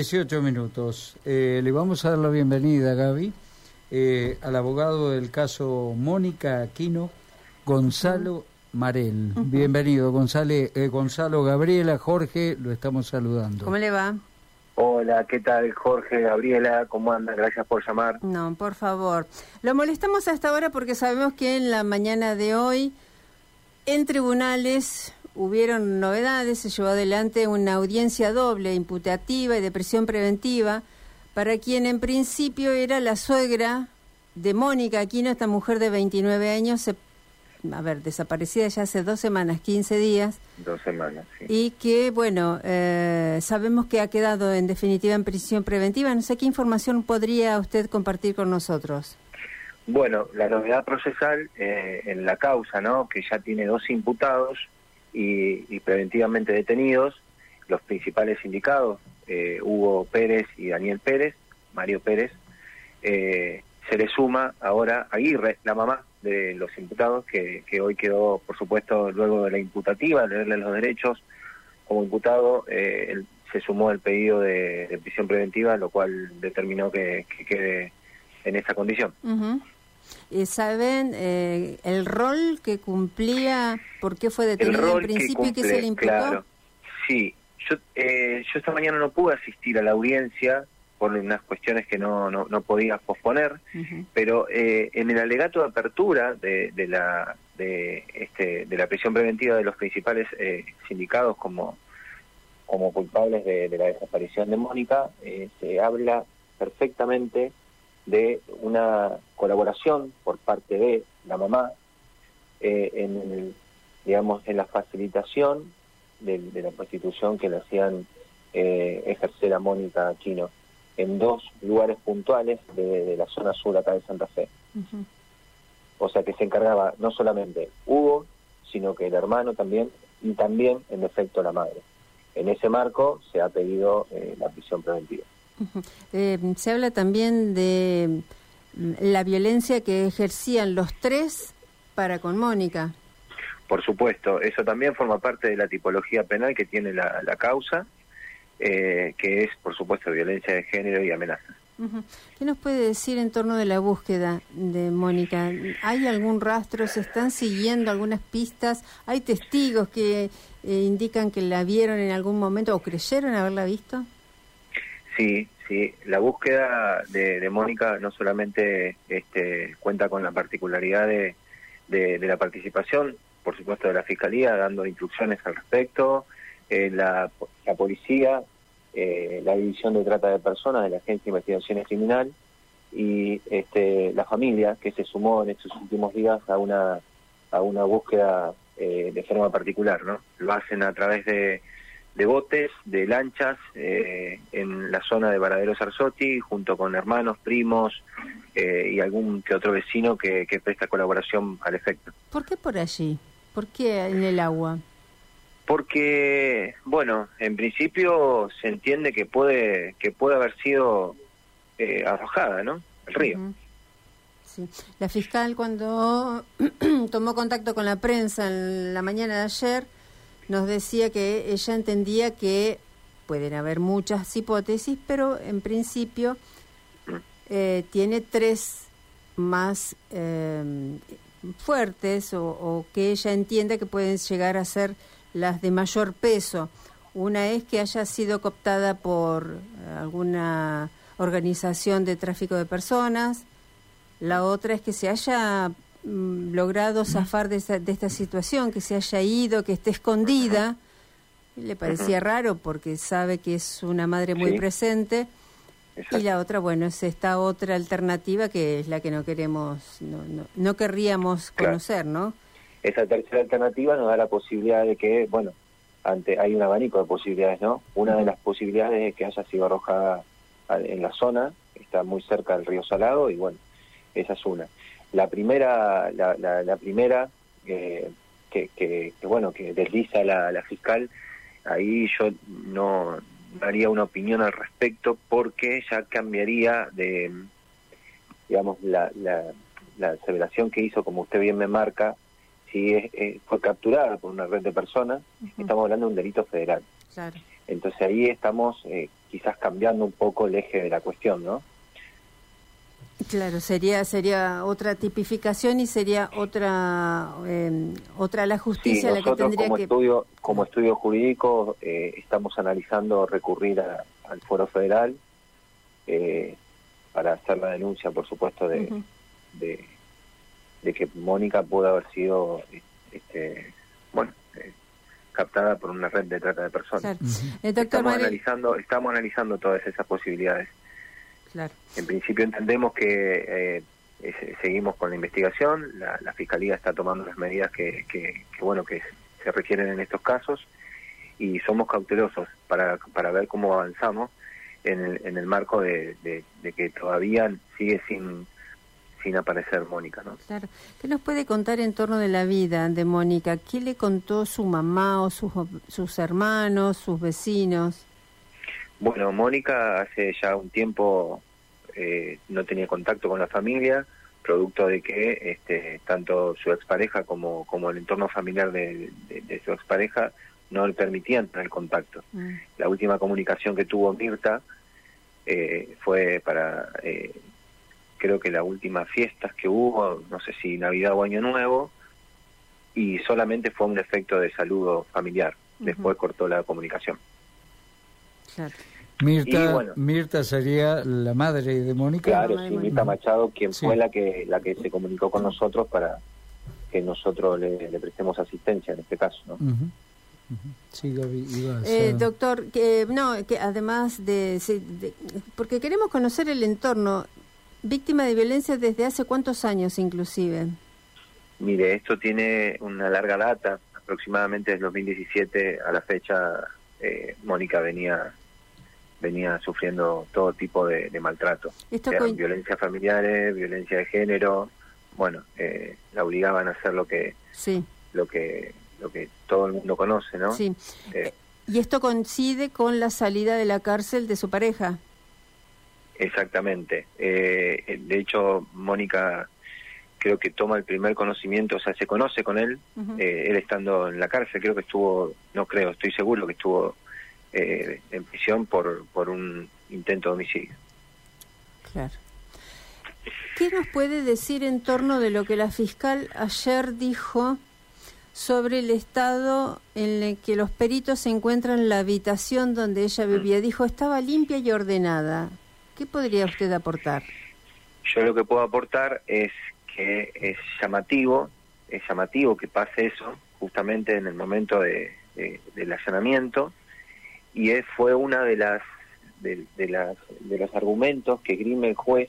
18 minutos. Eh, le vamos a dar la bienvenida, Gaby, eh, al abogado del caso Mónica Aquino, Gonzalo Marel. Bienvenido, Gonzalo, eh, Gonzalo, Gabriela, Jorge, lo estamos saludando. ¿Cómo le va? Hola, ¿qué tal Jorge, Gabriela? ¿Cómo andan? Gracias por llamar. No, por favor. Lo molestamos hasta ahora porque sabemos que en la mañana de hoy, en tribunales, hubieron novedades, se llevó adelante una audiencia doble, imputativa y de prisión preventiva, para quien en principio era la suegra de Mónica Aquino, esta mujer de 29 años, a ver, desaparecida ya hace dos semanas, 15 días. Dos semanas, sí. Y que, bueno, eh, sabemos que ha quedado en definitiva en prisión preventiva. No sé qué información podría usted compartir con nosotros. Bueno, la novedad procesal eh, en la causa, ¿no? Que ya tiene dos imputados, y, preventivamente detenidos, los principales indicados, eh, Hugo Pérez y Daniel Pérez, Mario Pérez, eh, se le suma ahora Aguirre, la mamá de los imputados, que, hoy quedó, por supuesto, luego de la imputativa, de leerle los derechos, como imputado, eh, se sumó el pedido de, prisión preventiva, lo cual determinó que, quede en esa condición. Eh, ¿Saben eh, el rol que cumplía? ¿Por qué fue detenido en principio y qué se le imputó? Claro, sí. Yo, eh, yo esta mañana no pude asistir a la audiencia por unas cuestiones que no, no, no podía posponer, pero en el alegato de apertura de, de, la de este de la prisión preventiva de los principales sindicados como como culpables de, de la desaparición de Mónica se habla perfectamente de una colaboración por parte de la mamá eh, en digamos en la facilitación de, la prostitución que le hacían eh, ejercer a Mónica Aquino en dos lugares puntuales de, la zona sur acá de Santa Fe. O sea que se encargaba no solamente Hugo, sino que el hermano también y también en efecto la madre. En ese marco se ha pedido eh, la prisión preventiva. Eh, se habla también de mm, la violencia que ejercían los tres para con Mónica. Por supuesto, eso también forma parte de la tipología penal que tiene la, causa, eh, que es, por supuesto, violencia de género y amenaza. ¿Qué nos puede decir en torno de la búsqueda de Mónica? ¿Hay algún rastro? ¿Se están siguiendo algunas pistas? ¿Hay testigos que eh, indican que la vieron en algún momento o creyeron haberla visto? Sí, sí. La búsqueda de, Mónica no solamente este, cuenta con la particularidad de, la participación, por supuesto, de la Fiscalía, dando instrucciones al respecto, eh, la, policía, eh, la División de Trata de Personas de la Agencia de Investigaciones Criminal y este, la familia que se sumó en estos últimos días a una, a una búsqueda eh, de forma particular. ¿no? Lo hacen a través de de botes, de lanchas eh, en la zona de Varadero Sarzotti, junto con hermanos, primos eh, y algún que otro vecino que, presta colaboración al efecto. ¿Por qué por allí? ¿Por qué en el agua? Porque, bueno, en principio se entiende que puede que puede haber sido eh, arrojada, ¿no? El río. Sí. La fiscal cuando tomó contacto con la prensa en la mañana de ayer nos decía que ella entendía que pueden haber muchas hipótesis, pero en principio eh, tiene tres más eh, fuertes o, que ella entiende que pueden llegar a ser las de mayor peso. Una es que haya sido cooptada por alguna organización de tráfico de personas, la otra es que se haya logrado zafar de, esta situación, que se haya ido, que esté escondida. Le parecía raro porque sabe que es una madre muy presente. Y la otra, bueno, es esta otra alternativa que es la que no queremos, no, no, querríamos conocer, ¿no? Esa tercera alternativa nos da la posibilidad de que, bueno, ante hay un abanico de posibilidades, ¿no? Una de las posibilidades es que haya sido arrojada en la zona, está muy cerca del río Salado, y bueno, esa es una. La primera, la, la, primera eh, que, que, bueno, que desliza la, la fiscal, ahí yo no daría una opinión al respecto porque ya cambiaría de, digamos, la, la, la aseveración que hizo, como usted bien me marca, si es, fue capturada por una red de personas, estamos hablando de un delito federal. Entonces ahí estamos eh, quizás cambiando un poco el eje de la cuestión, ¿no? Claro, sería sería otra tipificación y sería otra eh, otra la justicia la que tendría como que estudio como estudio jurídico eh, estamos analizando recurrir al foro federal eh, para hacer la denuncia, por supuesto, de, de, que Mónica pudo haber sido este, bueno captada por una red de trata de personas. estamos analizando estamos analizando todas esas posibilidades. En principio entendemos que eh, seguimos con la investigación, la, Fiscalía está tomando las medidas que, que, bueno que se requieren en estos casos y somos cautelosos para, para ver cómo avanzamos en el, en el marco de, que todavía sigue sin sin aparecer Mónica, ¿no? Claro. ¿Qué nos puede contar en torno de la vida de Mónica? ¿Qué le contó su mamá o sus, sus hermanos, sus vecinos? Bueno, Mónica hace ya un tiempo eh, no tenía contacto con la familia, producto de que este, tanto su expareja como, como el entorno familiar de, su expareja no le permitían tener contacto. Mm. La última comunicación que tuvo Mirta eh, fue para, eh, creo que las últimas fiestas que hubo, no sé si Navidad o Año Nuevo, y solamente fue un efecto de saludo familiar. Después cortó la comunicación. Mirta, Mirta sería la madre de Mónica. Claro, sí, Mirta Machado, quien fue la que la que se comunicó con nosotros para que nosotros le, prestemos asistencia en este caso, ¿no? Sí, eh, doctor, que no, que además de, porque queremos conocer el entorno, víctima de violencia desde hace cuántos años, inclusive. Mire, esto tiene una larga data, aproximadamente desde 2017 a la fecha, eh, Mónica venía venía sufriendo todo tipo de, maltrato. Esto violencia familiares, violencia de género, bueno, eh, la obligaban a hacer lo que sí. lo que lo que todo el mundo conoce, ¿no? Sí. Eh, y esto coincide con la salida de la cárcel de su pareja. Exactamente. Eh, de hecho, Mónica creo que toma el primer conocimiento, o sea, se conoce con él, él estando en la cárcel, creo que estuvo, no creo, estoy seguro que estuvo eh, en prisión por, por un intento de homicidio. Claro. ¿Qué nos puede decir en torno de lo que la fiscal ayer dijo sobre el estado en el que los peritos se encuentran en la habitación donde ella mm. vivía? Dijo, estaba limpia y ordenada. ¿Qué podría usted aportar? Yo lo que puedo aportar es que es llamativo, es llamativo que pase eso justamente en el momento de, del allanamiento, y fue una de las de, las de los argumentos que grime el juez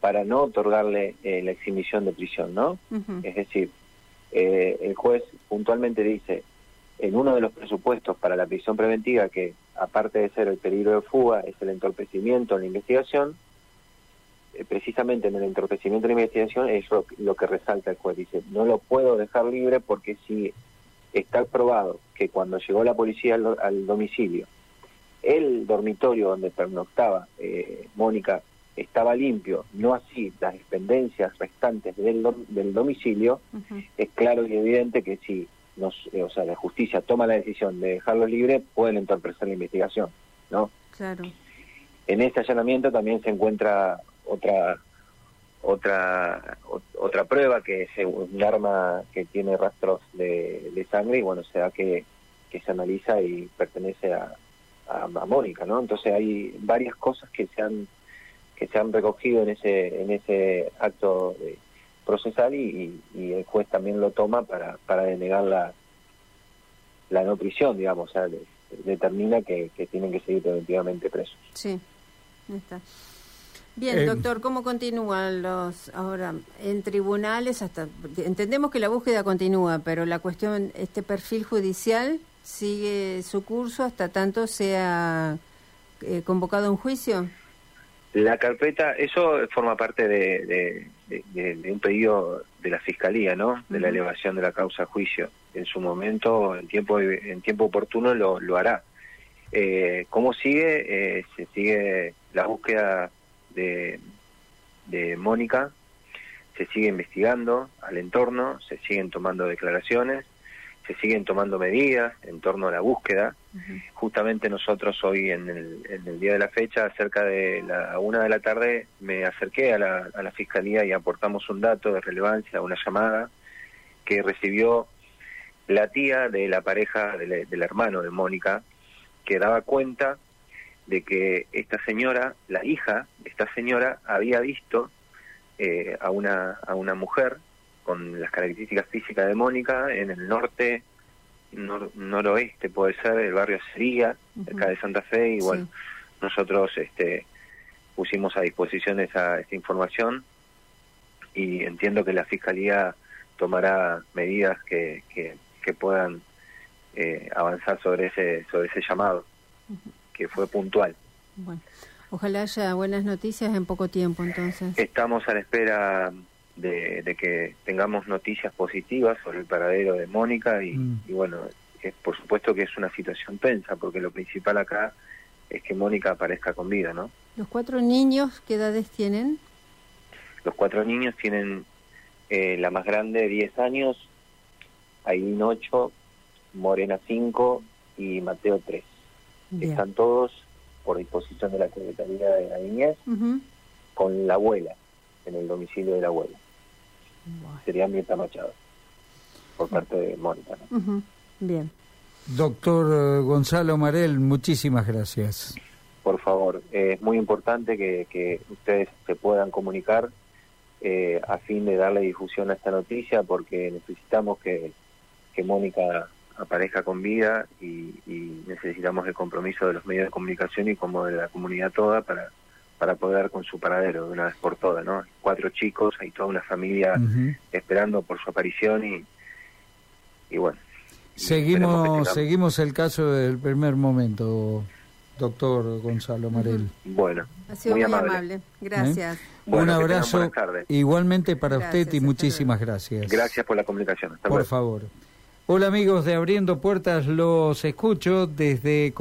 para no otorgarle eh, la exhibición de prisión, ¿no? Es decir, eh, el juez puntualmente dice en uno de los presupuestos para la prisión preventiva que aparte de ser el peligro de fuga es el entorpecimiento en la investigación, eh, precisamente en el entorpecimiento de la investigación es lo, lo, que resalta el juez, dice, no lo puedo dejar libre porque si está probado que cuando llegó la policía al, domicilio, el dormitorio donde pernoctaba eh, Mónica estaba limpio, no así las dependencias restantes del, del domicilio, es claro y evidente que si nos, eh, o sea, la justicia toma la decisión de dejarlo libre, pueden entorpecer la investigación, ¿no? Claro. En este allanamiento también se encuentra otra otra otra prueba que es un arma que tiene rastros de, sangre y bueno se da que, que se analiza y pertenece a, a, Mónica no entonces hay varias cosas que se han que se han recogido en ese en ese acto procesal y, el juez también lo toma para para denegar la la no prisión digamos o sea determina que, que tienen que seguir preventivamente presos. Sí está Bien, eh, doctor, ¿cómo continúan los ahora en tribunales? Hasta entendemos que la búsqueda continúa, pero la cuestión, este perfil judicial sigue su curso hasta tanto sea eh, convocado a un juicio. La carpeta, eso forma parte de, un pedido de la fiscalía, ¿no? De la elevación de la causa a juicio. En su momento, en tiempo en tiempo oportuno, lo, lo hará. Eh, ¿Cómo sigue? Eh, se sigue la búsqueda de, de Mónica, se sigue investigando al entorno, se siguen tomando declaraciones se siguen tomando medidas en torno a la búsqueda. Justamente nosotros hoy en el, día de la fecha, cerca de la una de la tarde, me acerqué a la, a la Fiscalía y aportamos un dato de relevancia, una llamada que recibió la tía de la pareja del, hermano de Mónica, que daba cuenta de que esta señora, la hija de esta señora, había visto eh, a, una, a una mujer con las características físicas de Mónica en el norte, noroeste puede ser, el barrio Sería, cerca de Santa Fe, y bueno, nosotros este, pusimos a disposición esa, esta información y entiendo que la Fiscalía tomará medidas que, que, puedan eh, avanzar sobre ese, sobre ese llamado, que fue puntual. Bueno, ojalá haya buenas noticias en poco tiempo entonces. Estamos a la espera de, que tengamos noticias positivas sobre el paradero de Mónica y, mm. bueno, es, por supuesto que es una situación tensa porque lo principal acá es que Mónica aparezca con vida, ¿no? ¿Los cuatro niños qué edades tienen? Los cuatro niños tienen eh, la más grande 10 años, Ailín 8, Morena 5 y Mateo 3. Están todos por disposición de la Secretaría de la Niñez con la abuela, en el domicilio de la abuela sería Mirta Machado, por parte de Mónica. Bien. Doctor eh, Gonzalo Marel, muchísimas gracias. Por favor, es muy importante que, ustedes se puedan comunicar eh, a fin de darle difusión a esta noticia porque necesitamos que, que Mónica aparezca con vida y, y, necesitamos el compromiso de los medios de comunicación y como de la comunidad toda para para poder dar con su paradero de una vez por todas, ¿no? Cuatro chicos, hay toda una familia esperando por su aparición y, y bueno. Seguimos, seguimos el caso del primer momento, doctor Gonzalo Marel. Bueno, ha sido muy, amable. Gracias. ¿Eh? Un abrazo igualmente para usted y muchísimas gracias. Gracias por la comunicación. por favor. Hola amigos de Abriendo Puertas, los escucho desde